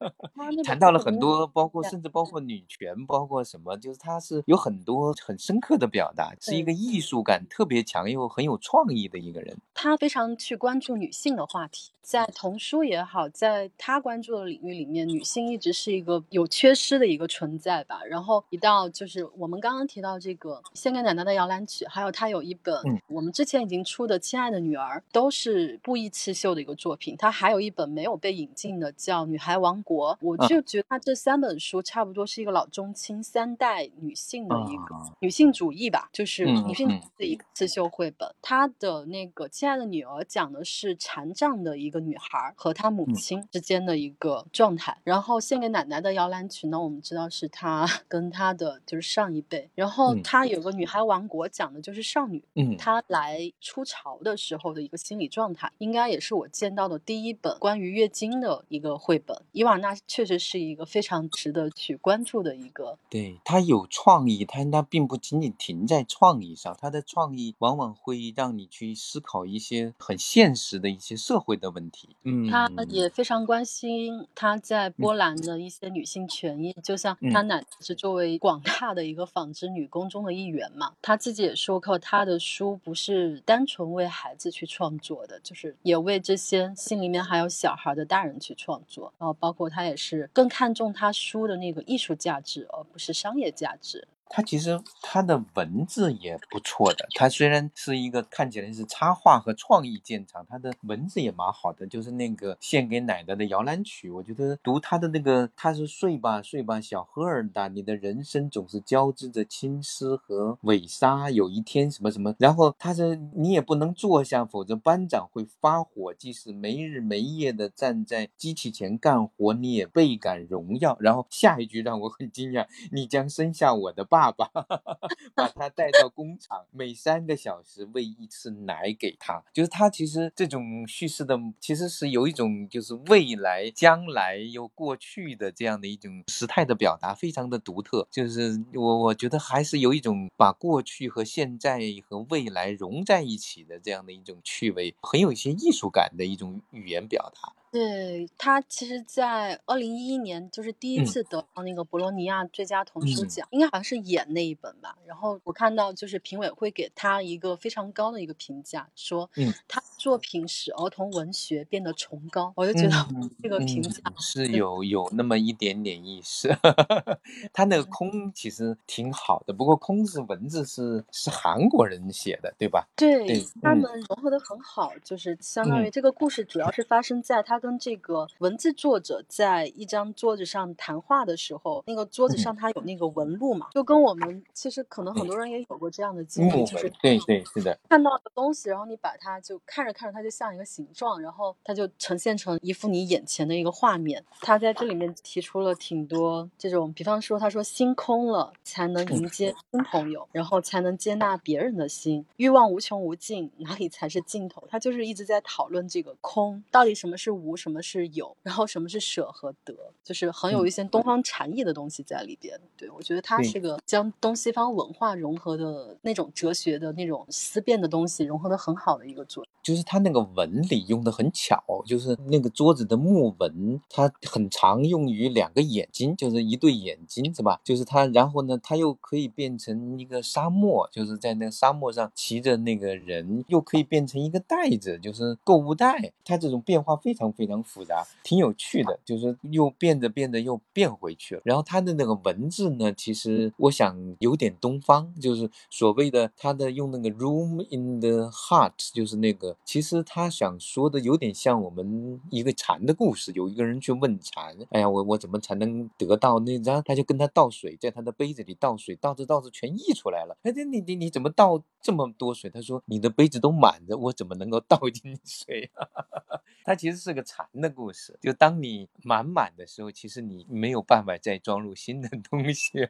C: 谈到了很多，包括甚至包括女权，包括什么，就是它是有很多很深刻的表达，是一个艺术感特别强又很有创意的一个人。
B: 他非常去关注女性的话题，在童书也好，在他关注的领域里面，女性一直是一个有缺失的一个存在吧。然后一到就是我们刚刚提到这个《献给奶奶的摇篮曲》，还有他有一本我们之前已经出的《亲爱的女儿》，都是布艺刺绣的一个作品。他还有一本没有被引进的，叫《女孩王国》。我就觉得他这三本书差不多是一个老中青三代女性的一个女性主义吧，就是女性的一个刺绣绘本。他的那个《亲爱的女儿》讲的是残障的一个女孩和她母亲之间的。一个状态，然后献给奶奶的摇篮曲呢，我们知道是她 跟她的就是上一辈，然后她有个女孩王国，讲的就是少女，嗯，她来出潮的时候的一个心理状态，应该也是我见到的第一本关于月经的一个绘本。伊瓦娜确实是一个非常值得去关注的一个，
C: 对她有创意，但她并不仅仅停在创意上，她的创意往往会让你去思考一些很现实的一些社会的问题，
B: 嗯，她也非常关心。她在波兰的一些女性权益，就像她奶奶是作为广大的一个纺织女工中的一员嘛，她自己也说过，她的书不是单纯为孩子去创作的，就是也为这些心里面还有小孩的大人去创作。然后包括她也是更看重她书的那个艺术价值，而不是商业价值。
C: 他其实他的文字也不错的，他虽然是一个看起来是插画和创意见长，他的文字也蛮好的。就是那个献给奶奶的摇篮曲，我觉得读他的那个，他是睡吧睡吧小赫尔达，你的人生总是交织着青丝和尾纱，有一天什么什么，然后他说你也不能坐下，否则班长会发火。即使没日没夜的站在机器前干活，你也倍感荣耀。然后下一句让我很惊讶，你将生下我的。爸爸 把他带到工厂，每三个小时喂一次奶给他。就是他其实这种叙事的，其实是有一种就是未来、将来又过去的这样的一种时态的表达，非常的独特。就是我我觉得还是有一种把过去和现在和未来融在一起的这样的一种趣味，很有一些艺术感的一种语言表达。
B: 对他，其实，在二零一一年就是第一次得到那个博洛尼亚最佳童书奖，应该好像是演那一本吧。然后我看到就是评委会给他一个非常高的一个评价，说他作品使儿童文学变得崇高。我就觉得这个评价
C: 是有有那么一点点意思。他那个空其实挺好的，不过空是文字是是韩国人写的，对吧？
B: 对他们融合的很好，就是相当于这个故事主要是发生在他。跟这个文字作者在一张桌子上谈话的时候，那个桌子上他有那个纹路嘛，就跟我们其实可能很多人也有过这样的经历，就是
C: 对对是的，
B: 看到的东西，然后你把它就看着看着，它就像一个形状，然后它就呈现成一幅你眼前的一个画面。他在这里面提出了挺多这种，比方说他说心空了才能迎接新朋友，然后才能接纳别人的心，欲望无穷无尽，哪里才是尽头？他就是一直在讨论这个空到底什么是无。什么是有，然后什么是舍和得，就是很有一些东方禅意的东西在里边。对我觉得它是个将东西方文化融合的那种哲学的那种思辨的东西融合的很好的一个作品。
C: 就是它那个纹理用的很巧，就是那个桌子的木纹，它很常用于两个眼睛，就是一对眼睛，是吧？就是它，然后呢，它又可以变成一个沙漠，就是在那个沙漠上骑着那个人，又可以变成一个袋子，就是购物袋。它这种变化非常非。常复杂，挺有趣的，就是又变着变着又变回去了。然后他的那个文字呢，其实我想有点东方，就是所谓的他的用那个 room in the heart，就是那个，其实他想说的有点像我们一个禅的故事。有一个人去问禅，哎呀，我我怎么才能得到那张？他就跟他倒水，在他的杯子里倒水，倒着倒着全溢出来了。哎，你你你怎么倒这么多水？他说你的杯子都满着，我怎么能够倒进水？他其实是个。禅的故事，就当你满满的时候，其实你没有办法再装入新的东西。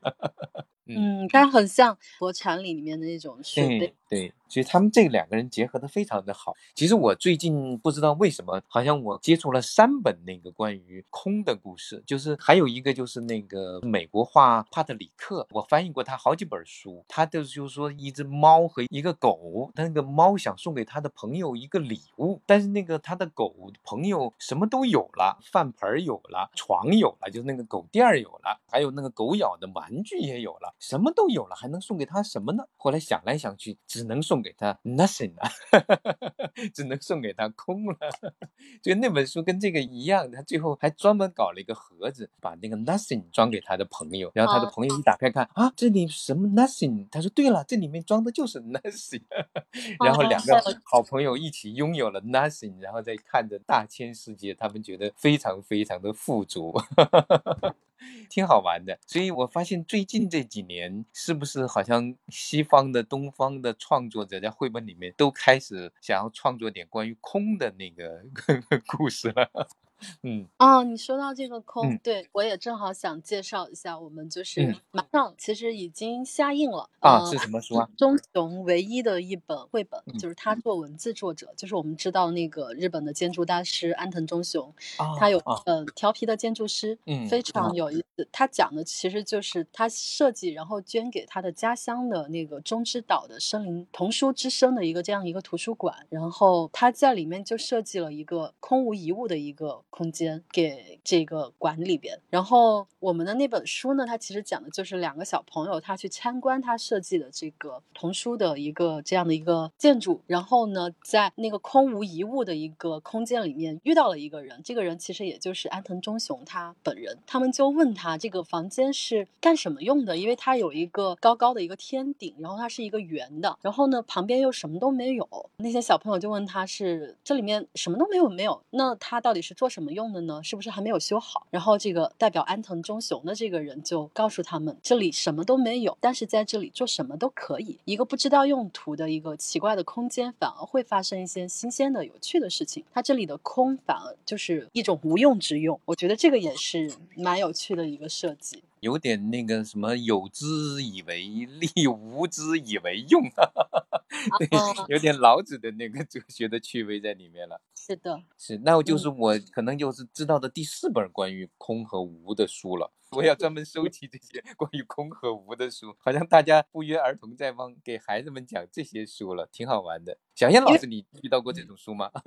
B: 嗯，它很像佛禅里面的那种水杯。
C: 对，所以他们这两个人结合的非常的好。其实我最近不知道为什么，好像我接触了三本那个关于空的故事，就是还有一个就是那个美国画帕特里克，我翻译过他好几本书。他的就是说一只猫和一个狗，他那个猫想送给他的朋友一个礼物，但是那个他的狗朋友什么都有了，饭盆有了，床有了，就是那个狗垫有了，还有那个狗咬的玩具也有了，什么都有了，还能送给他什么呢？后来想来想去。只能送给他 nothing 了，只能送给他空了。就那本书跟这个一样，他最后还专门搞了一个盒子，把那个 nothing 装给他的朋友，然后他的朋友一打开看啊，这里什么 nothing？他说对了，这里面装的就是 nothing。然后两个好朋友一起拥有了 nothing，然后再看着大千世界，他们觉得非常非常的富足。挺好玩的，所以我发现最近这几年，是不是好像西方的、东方的创作者在绘本里面都开始想要创作点关于空的那个 故事了？嗯。
B: 哦，你说到这个空，对我也正好想介绍一下，我们就是马上其实已经下映了
C: 啊，是什么书啊？
B: 中雄唯一的一本绘本，就是他做文字作者，就是我们知道那个日本的建筑大师安藤忠雄，他有呃调皮的建筑师，嗯，非常。有意思。他讲的其实就是他设计然后捐给他的家乡的那个中之岛的森林童书之声的一个这样一个图书馆，然后他在里面就设计了一个空无一物的一个。空间给这个馆里边，然后我们的那本书呢，它其实讲的就是两个小朋友他去参观他设计的这个童书的一个这样的一个建筑，然后呢，在那个空无一物的一个空间里面遇到了一个人，这个人其实也就是安藤忠雄他本人，他们就问他这个房间是干什么用的，因为它有一个高高的一个天顶，然后它是一个圆的，然后呢旁边又什么都没有，那些小朋友就问他是这里面什么都没有没有，那他到底是做什么？怎么用的呢？是不是还没有修好？然后这个代表安藤忠雄的这个人就告诉他们，这里什么都没有，但是在这里做什么都可以。一个不知道用途的一个奇怪的空间，反而会发生一些新鲜的、有趣的事情。它这里的空反而就是一种无用之用。我觉得这个也是蛮有趣的一个设计。
C: 有点那个什么有之以为利，无之以为用，对，有点老子的那个哲学的趣味在里面了。
B: 是的，
C: 是，那我就是我可能就是知道的第四本关于空和无的书了。我要专门收集这些关于空和无的书，好像大家不约而同在帮给孩子们讲这些书了，挺好玩的。小燕老师，你遇到过这种书吗？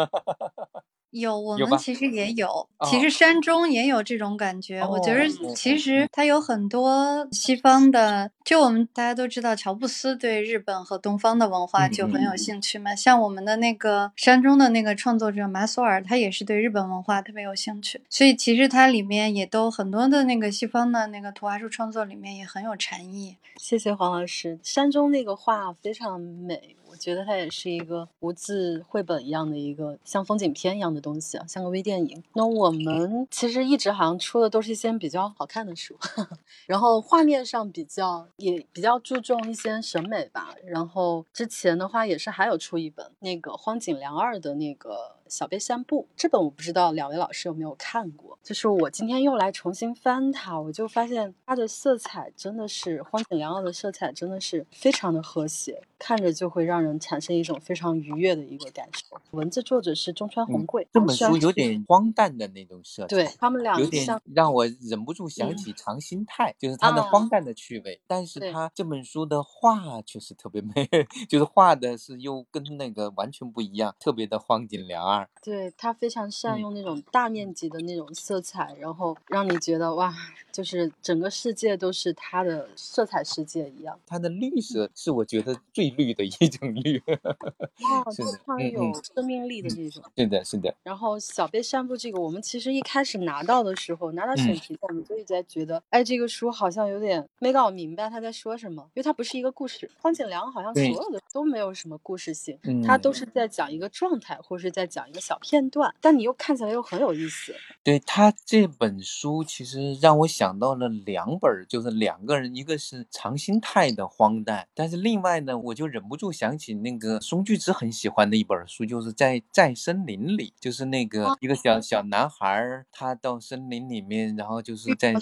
A: 有，我们其实也有，其实山中也有这种感觉。我觉得其实它有很多西方的，就我们大家都知道，乔布斯对日本和东方的文化就很有兴趣嘛。像我们的那个山中的那个创作者马索尔，他也是对日本文化特别有兴趣。所以其实它里面也都很多的那个西方的那个图画书创作里面也很有禅意。
B: 谢谢黄老师，山中那个画非常美。我觉得它也是一个无字绘本一样的一个像风景片一样的东西啊，像个微电影。那我们其实一直好像出的都是一些比较好看的书，然后画面上比较也比较注重一些审美吧。然后之前的话也是还有出一本那个荒井良二的那个。小贝散步这本我不知道两位老师有没有看过，就是我今天又来重新翻它，我就发现它的色彩真的是荒井良二的色彩真的是非常的和谐，看着就会让人产生一种非常愉悦的一个感受。文字作者是中川红贵，
C: 这本书有点荒诞的那种色彩，
B: 对他们俩
C: 有点让我忍不住想起长心太，就是他的荒诞的趣味。但是他这本书的画确实特别美，就是画的是又跟那个完全不一样，特别的荒井良二。
B: 对他非常善用那种大面积的那种色彩，然后让你觉得哇，就是整个世界都是他的色彩世界一样。
C: 它的绿色是我觉得最绿的一种绿，
B: 哇，非常有生命力的那种。
C: 是的，是的。
B: 然后小贝散步这个，我们其实一开始拿到的时候，拿到选题的，我们就一直在觉得，哎，这个书好像有点没搞明白他在说什么，因为它不是一个故事。荒井良好像所有的都没有什么故事性，他都是在讲一个状态，或者是在讲一个。小片段，但你又看起来又很有意思。
C: 对他这本书，其实让我想到了两本，就是两个人，一个是长兴泰的荒诞，但是另外呢，我就忍不住想起那个松居直很喜欢的一本书，就是在在森林里，就是那个一个小小男孩，他到森林里面，然后就是在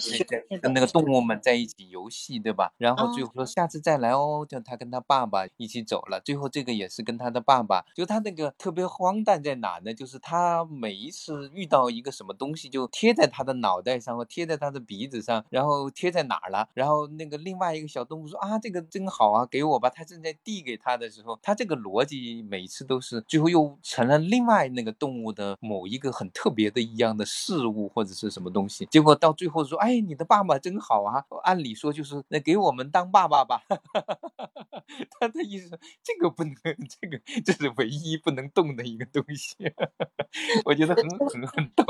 C: 跟那个动物们在一起游戏，对吧？然后最后说下次再来哦，就他跟他爸爸一起走了。最后这个也是跟他的爸爸，就他那个特别荒诞在哪呢？就是他每一次遇到一个什么东西，就贴在他的脑袋上或贴在他的鼻子上，然后贴在哪儿了？然后那个另外一个小动物说啊，这个真好啊，给我吧。他正在递给他的时候，他这个逻辑每次都是最后又成了另外那个动物的某一个很特别的一样的事物或者是什么东西。结果到最后说，哎，你的爸爸真好啊。按理说就是那给我们当爸爸吧。他的意思，这个不能，这个这是唯一不能动的一个东西。我觉得很很很 逗，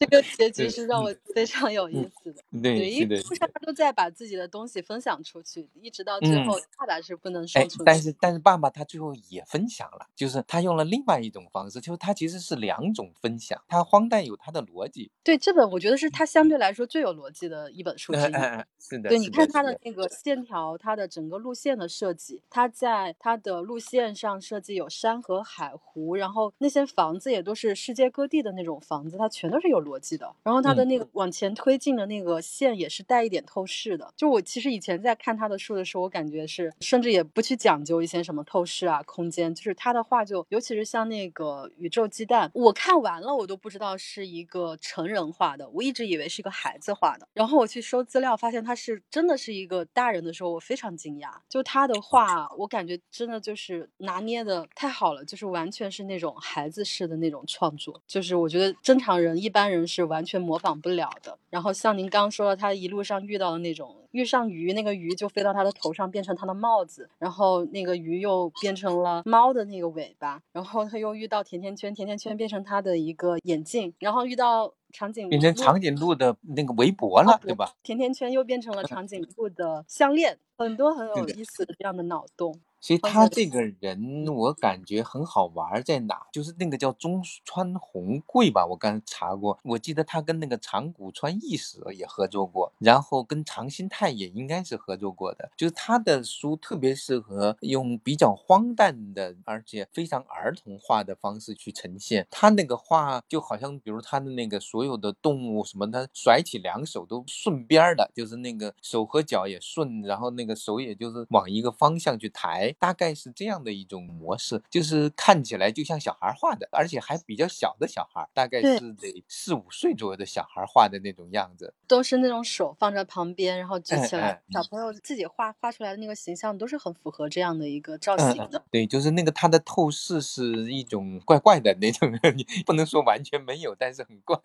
B: 这个结局是让我非常有意思的。
C: 对，
B: 因为路上他都在把自己的东西分享出去，一直到最后，爸爸是不能说出。
C: 但是但是爸爸他最后也分享了，就是他用了另外一种方式，就是他其实是两种分享，他荒诞有他的逻辑。
B: 对，这本我觉得是他相对来说最有逻辑的一本书之一。
C: 是的，
B: 对，你看他的那个线条，他的整个路线的设计，他在他的路线上设计有山和海湖，然后那些房子也都是世界各地的那种房子，它全都是有逻辑的。然后它的那个往前推进的那个线也是带一点透视的。就我其实以前在看他的书的时候，我感觉是甚至也不去讲究一些什么透视啊、空间，就是他的画就尤其是像那个宇宙鸡蛋，我看完了我都不知道是一个成人画的，我一直以为是一个孩子画的。然后我去收资料，发现他是真的是一个大人的时候，我非常惊讶。就他的画，我感觉真的就是拿捏的太好了，就是完全是那种孩子式的那种。创作就是我觉得正常人一般人是完全模仿不了的。然后像您刚说的，他一路上遇到的那种遇上鱼，那个鱼就飞到他的头上变成他的帽子，然后那个鱼又变成了猫的那个尾巴，然后他又遇到甜甜圈，甜甜圈变成他的一个眼镜，然后遇到长颈鹿
C: 变成长颈鹿的那个围脖了，对吧？
B: 甜甜圈又变成了长颈鹿的项链，很多很有意思的这样的脑洞。
C: 所以他这个人，我感觉很好玩，在哪？就是那个叫中川红贵吧，我刚才查过，我记得他跟那个长谷川义史也合作过，然后跟长新太也应该是合作过的。就是他的书特别适合用比较荒诞的，而且非常儿童化的方式去呈现。他那个画就好像，比如他的那个所有的动物什么，他甩起两手都顺边的，就是那个手和脚也顺，然后那个手也就是往一个方向去抬。大概是这样的一种模式，就是看起来就像小孩画的，而且还比较小的小孩，大概是得四五岁左右的小孩画的那种样子，
B: 都是那种手放在旁边，然后举起来，小朋友自己画画出来的那个形象都是很符合这样的一个造型的。
C: 对，就是那个它的透视是一种怪怪的那种，你不能说完全没有，但是很怪。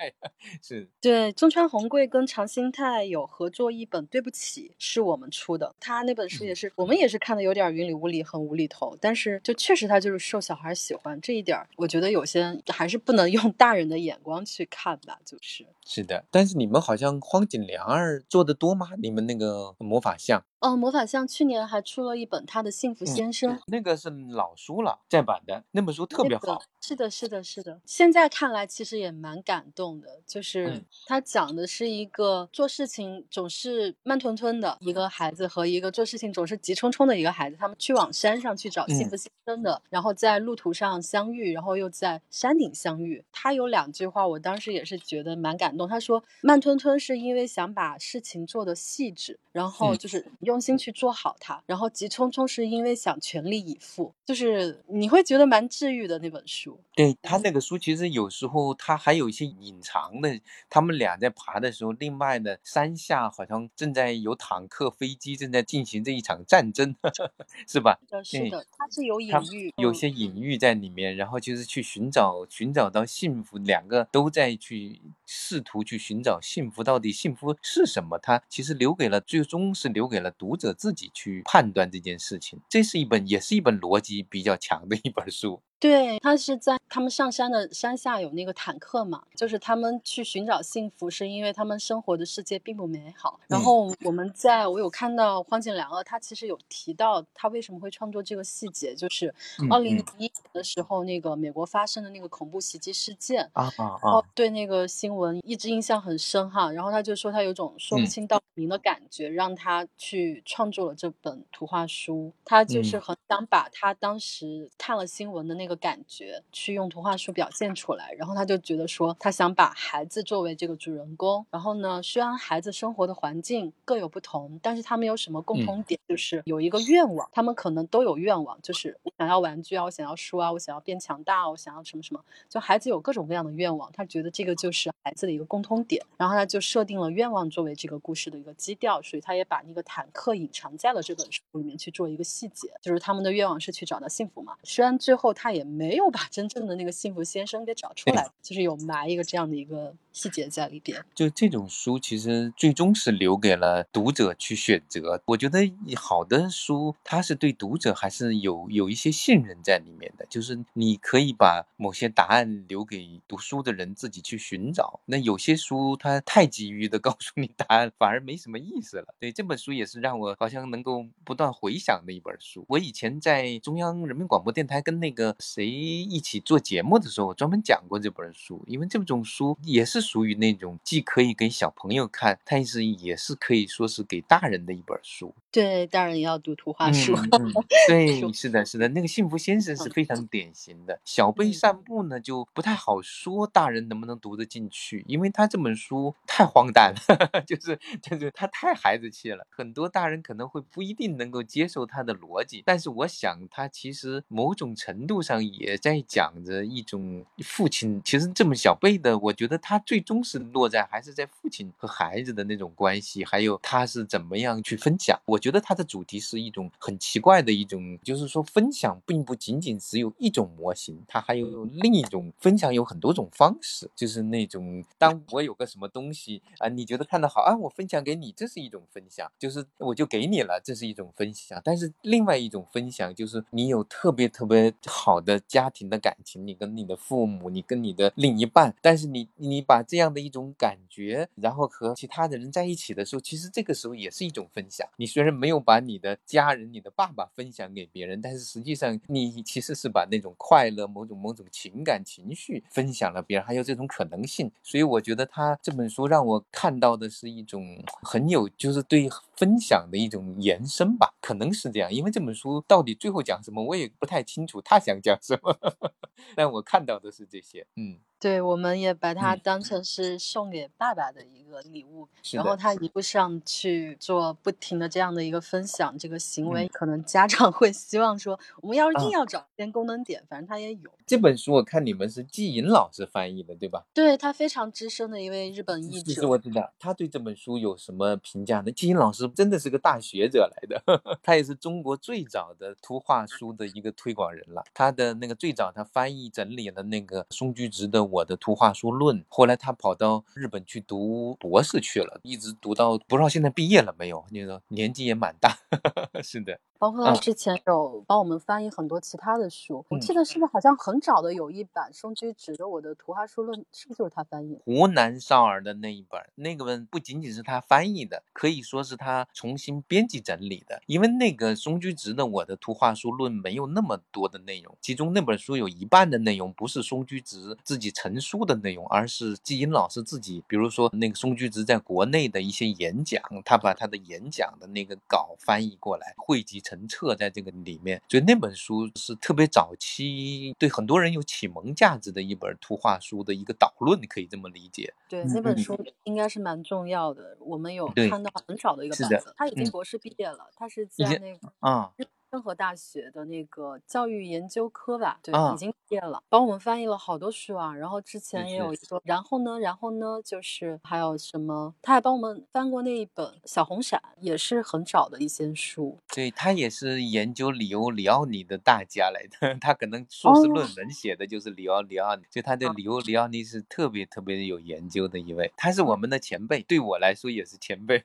C: 是
B: 对，中川宏贵跟长兴泰有合作一本《对不起》，是我们出的，他那本书也是我们也是看的有点云里雾里，也很无厘头，但是就确实他就是受小孩喜欢这一点，我觉得有些还是不能 用大人的眼光去看吧，就是
C: 是的。但是你们好像荒井良二做的多吗？你们那个魔法像？
B: 哦，魔法像去年还出了一本他的《幸福先生》，
C: 那个是老书了，再版的那本书特别好。
B: 是的，是的，是的。现在看来其实也蛮感动的，就是他讲的是一个做事情总是慢吞吞的一个孩子和一个做事情总是急冲冲的一个孩子，他们去往山上去找幸福先生的，然后在路途上相遇，然后又在山顶相遇。他有两句话，我当时也是觉得蛮感动。他说：“慢吞吞是因为想把事情做的细致，然后就是。”用心去做好它，然后急匆匆是因为想全力以赴，就是你会觉得蛮治愈的那本书。
C: 对他那个书，其实有时候他还有一些隐藏的，他们俩在爬的时候，另外的山下好像正在有坦克、飞机正在进行这一场战争，是吧？
B: 是的，它是有隐喻，
C: 有些隐喻在里面，然后就是去寻找，寻找到幸福，两个都在去试图去寻找幸福，到底幸福是什么？他其实留给了，最终是留给了。读者自己去判断这件事情，这是一本，也是一本逻辑比较强的一本书。
B: 对他是在他们上山的山下有那个坦克嘛，就是他们去寻找幸福，是因为他们生活的世界并不美好。然后我们在我有看到荒井良二，他其实有提到他为什么会创作这个细节，就是二零一一年的时候，那个美国发生的那个恐怖袭击事件
C: 啊啊啊，
B: 对那个新闻一直印象很深哈。然后他就说他有种说不清道不明的感觉，让他去创作了这本图画书。他就是很想把他当时看了新闻的那个。个感觉去用图画书表现出来，然后他就觉得说，他想把孩子作为这个主人公，然后呢，虽然孩子生活的环境各有不同，但是他们有什么共同点，就是有一个愿望，他们可能都有愿望，就是我想要玩具啊，我想要书啊，我想要变强大，我想要什么什么，就孩子有各种各样的愿望，他觉得这个就是孩子的一个共通点，然后他就设定了愿望作为这个故事的一个基调，所以他也把那个坦克隐藏在了这本书里面去做一个细节，就是他们的愿望是去找到幸福嘛，虽然最后他也。也没有把真正的那个幸福先生给找出来，就是有埋一个这样的一个。细节在里边，
C: 就这种书其实最终是留给了读者去选择。我觉得好的书，它是对读者还是有有一些信任在里面的。就是你可以把某些答案留给读书的人自己去寻找。那有些书它太急于的 告诉你答案，反而没什么意思了。对这本书也是让我好像能够不断回想的一本书。我以前在中央人民广播电台跟那个谁一起做节目的时候，我专门讲过这本书，因为这种书也是。属于那种既可以给小朋友看，但是也是可以说是给大人的一本书。
B: 对，大人也要读图画书。
C: 对，是的，是的，那个幸福先生是非常典型的。小贝散步呢，就不太好说，大人能不能读得进去？因为他这本书太荒诞了，就是就是他太孩子气了，很多大人可能会不一定能够接受他的逻辑。但是我想，他其实某种程度上也在讲着一种父亲。其实这么小辈的，我觉得他。最终是落在还是在父亲和孩子的那种关系，还有他是怎么样去分享。我觉得他的主题是一种很奇怪的一种，就是说分享并不仅仅只有一种模型，它还有另一种分享有很多种方式。就是那种当我有个什么东西啊，你觉得看得好啊，我分享给你，这是一种分享，就是我就给你了，这是一种分享。但是另外一种分享就是你有特别特别好的的家庭的感情，你跟你的父母，你跟你的另一半，但是你你把这样的一种感觉，然后和其他的人在一起的时候，其实这个时候也是一种分享。你虽然没有把你的家人、你的爸爸分享给别人，但是实际上你其实是把那种快乐、某种某种情感情绪分享了别人，还有这种可能性。所以我觉得他这本书让我看到的是一种很有，就是对分享的一种延伸吧，可能是这样。因为这本书到底最后讲什么，我也不太清楚他想讲什么，但我看到的是这些，嗯。
B: 对，我们也把它当成是送给爸爸的一个礼物。然后他一路上去做不停的这样的一个分享，这个行为，可能家长会希望说，我们要硬要找一些功能点，反正他也有。
C: 这本书我看你们是季莹老师翻译的，对吧？
B: 对他非常资深的一位日本译者。
C: 其实我知道他对这本书有什么评价呢？季莹老师真的是个大学者来的，他也是中国最早的图画书的一个推广人了。他的那个最早他翻译整理了那个松居直的。我的图画书论，后来他跑到日本去读博士去了，一直读到不知道现在毕业了没有？你说年纪也蛮大，是的。
B: 包括他之前有帮我们翻译很多其他的书，我记得是不是好像很早的有一版松居直的《我的图画书论》，是不是就是他翻译？
C: 湖南少儿的那一本，那个本不仅仅是他翻译的，可以说是他重新编辑整理的。因为那个松居直的《我的图画书论》没有那么多的内容，其中那本书有一半的内容不是松居直自己成书的内容，而是季英老师自己，比如说那个松居直在国内的一些演讲，他把他的演讲的那个稿翻译过来，汇集。成册在这个里面，所以那本书是特别早期，对很多人有启蒙价值的一本图画书的一个导论，你可以这么理解。
B: 对，那本书应该是蛮重要的。我们有看到很少的一个版本，他已经博士毕业了，他是在那个啊。任何大学的那个教育研究科吧，对，已经毕业了，帮我们翻译了好多书啊。然后之前也有一个，然后呢，然后呢，就是还有什么，他还帮我们翻过那一本《小红伞》，也是很早的一些书。
C: 对他也是研究里欧里奥尼的大家来的，他可能硕士论文写的就是里奥里奥尼，就他对里欧里奥尼是特别特别有研究的一位，他是我们的前辈，对我来说也是前辈。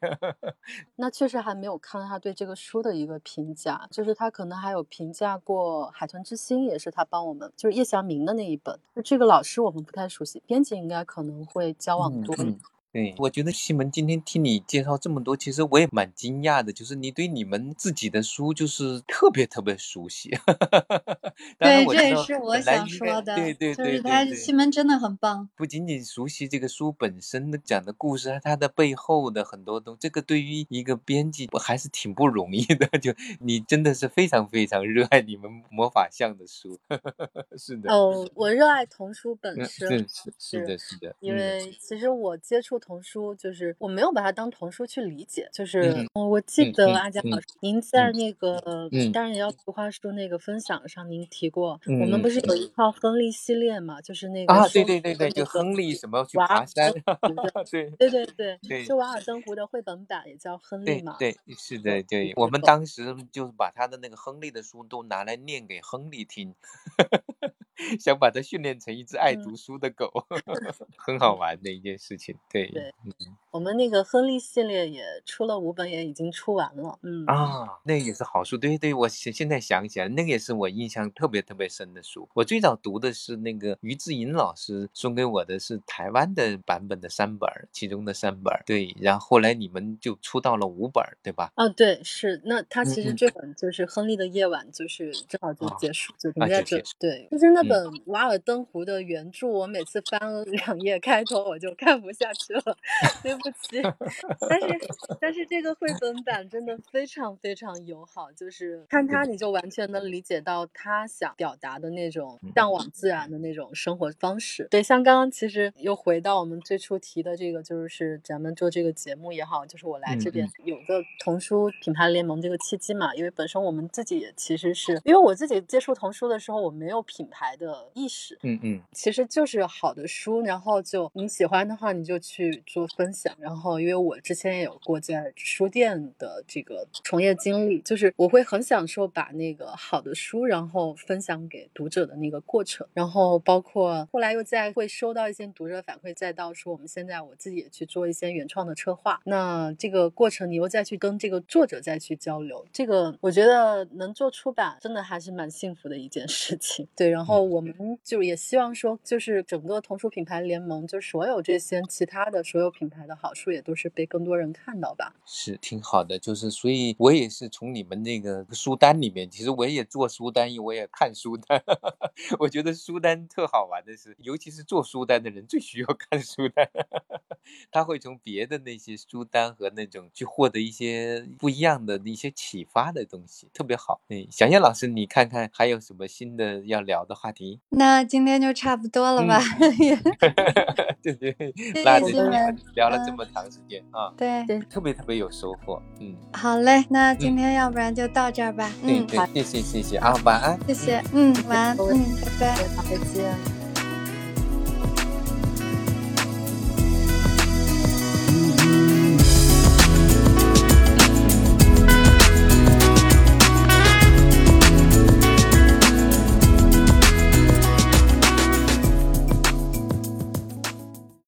B: 那确实还没有看到他对这个书的一个评价，就是。他可能还有评价过《海豚之心》，也是他帮我们，就是叶祥明的那一本。就这个老师我们不太熟悉，编辑应该可能会交往多。
C: 对，我觉得西门今天听你介绍这么多，其实我也蛮惊讶的，就是你对你们自己的书就是特别特别熟悉。
A: 对，这也是我想说的。
C: 对对对，
A: 就是他西门真的很棒。
C: 不仅仅熟悉这个书本身的讲的故事，它的背后的很多东，这个对于一个编辑还是挺不容易的。就你真的是非常非常热爱你们魔法像的书，是的。
B: 哦，我热爱童书本身，
C: 是是是的，是的。
B: 因为其实我接触。童书就是我没有把它当童书去理解，就是我记得阿佳老师，您在那个当然也要图画书那个分享上，您提过，我们不是有一套亨利系列嘛，就是那个
C: 啊，对 对对对，就亨利什么去爬山，对
B: 对对对对，就瓦尔登湖的绘本版也叫亨利嘛，
C: 对是的，对，我们当时就是把他的那个亨利的书都拿来念给亨利听。想把它训练成一只爱读书的狗，很好玩的一件事情。对
B: 对，我们那个亨利系列也出了五本，也已经出完了。嗯
C: 啊，那也是好书。对对，我现现在想起来，那个也是我印象特别特别深的书。我最早读的是那个于志颖老师送给我的是台湾的版本的三本，其中的三本。对，然后后来你们就出到了五本，对吧？
B: 啊，对，是。那他其实这本就是《亨利的夜晚》，就是正好就结束，就停在这。对，就是那。本《瓦尔登湖》的原著，我每次翻了两页开头，我就看不下去了，对不起。但是，但是这个绘本版真的非常非常友好，就是看它你就完全能理解到他想表达的那种向往自然的那种生活方式。对，像刚刚其实又回到我们最初提的这个，就是咱们做这个节目也好，就是我来这边有个童书品牌联盟这个契机嘛，因为本身我们自己也其实是因为我自己接触童书的时候，我没有品牌。的意识，
C: 嗯嗯，
B: 其实就是好的书，然后就你喜欢的话，你就去做分享。然后，因为我之前也有过在书店的这个从业经历，就是我会很享受把那个好的书，然后分享给读者的那个过程。然后，包括后来又在会收到一些读者反馈，再到说我们现在我自己也去做一些原创的策划。那这个过程，你又再去跟这个作者再去交流，这个我觉得能做出版，真的还是蛮幸福的一件事情。对，然后。我们就也希望说，就是整个童书品牌联盟，就所有这些其他的所有品牌的好处，也都是被更多人看到吧。
C: 是挺好的，就是所以，我也是从你们那个书单里面，其实我也做书单，我也看书单。我觉得书单特好玩的是，尤其是做书单的人最需要看书单，他会从别的那些书单和那种去获得一些不一样的一些启发的东西，特别好。哎，小燕老师，你看看还有什么新的要聊的话？题。
A: 那今天就差不多了吧？
C: 对对，
A: 谢
C: 那这
A: 谢新闻，
C: 聊了这么长时间啊，
A: 对对，
C: 特别特别有收获。嗯，
A: 好嘞，那今天要不然就到这儿吧。嗯，
C: 对对，谢谢谢谢啊，晚安。
A: 谢谢，嗯，晚安，嗯，拜拜。
B: 好，再见。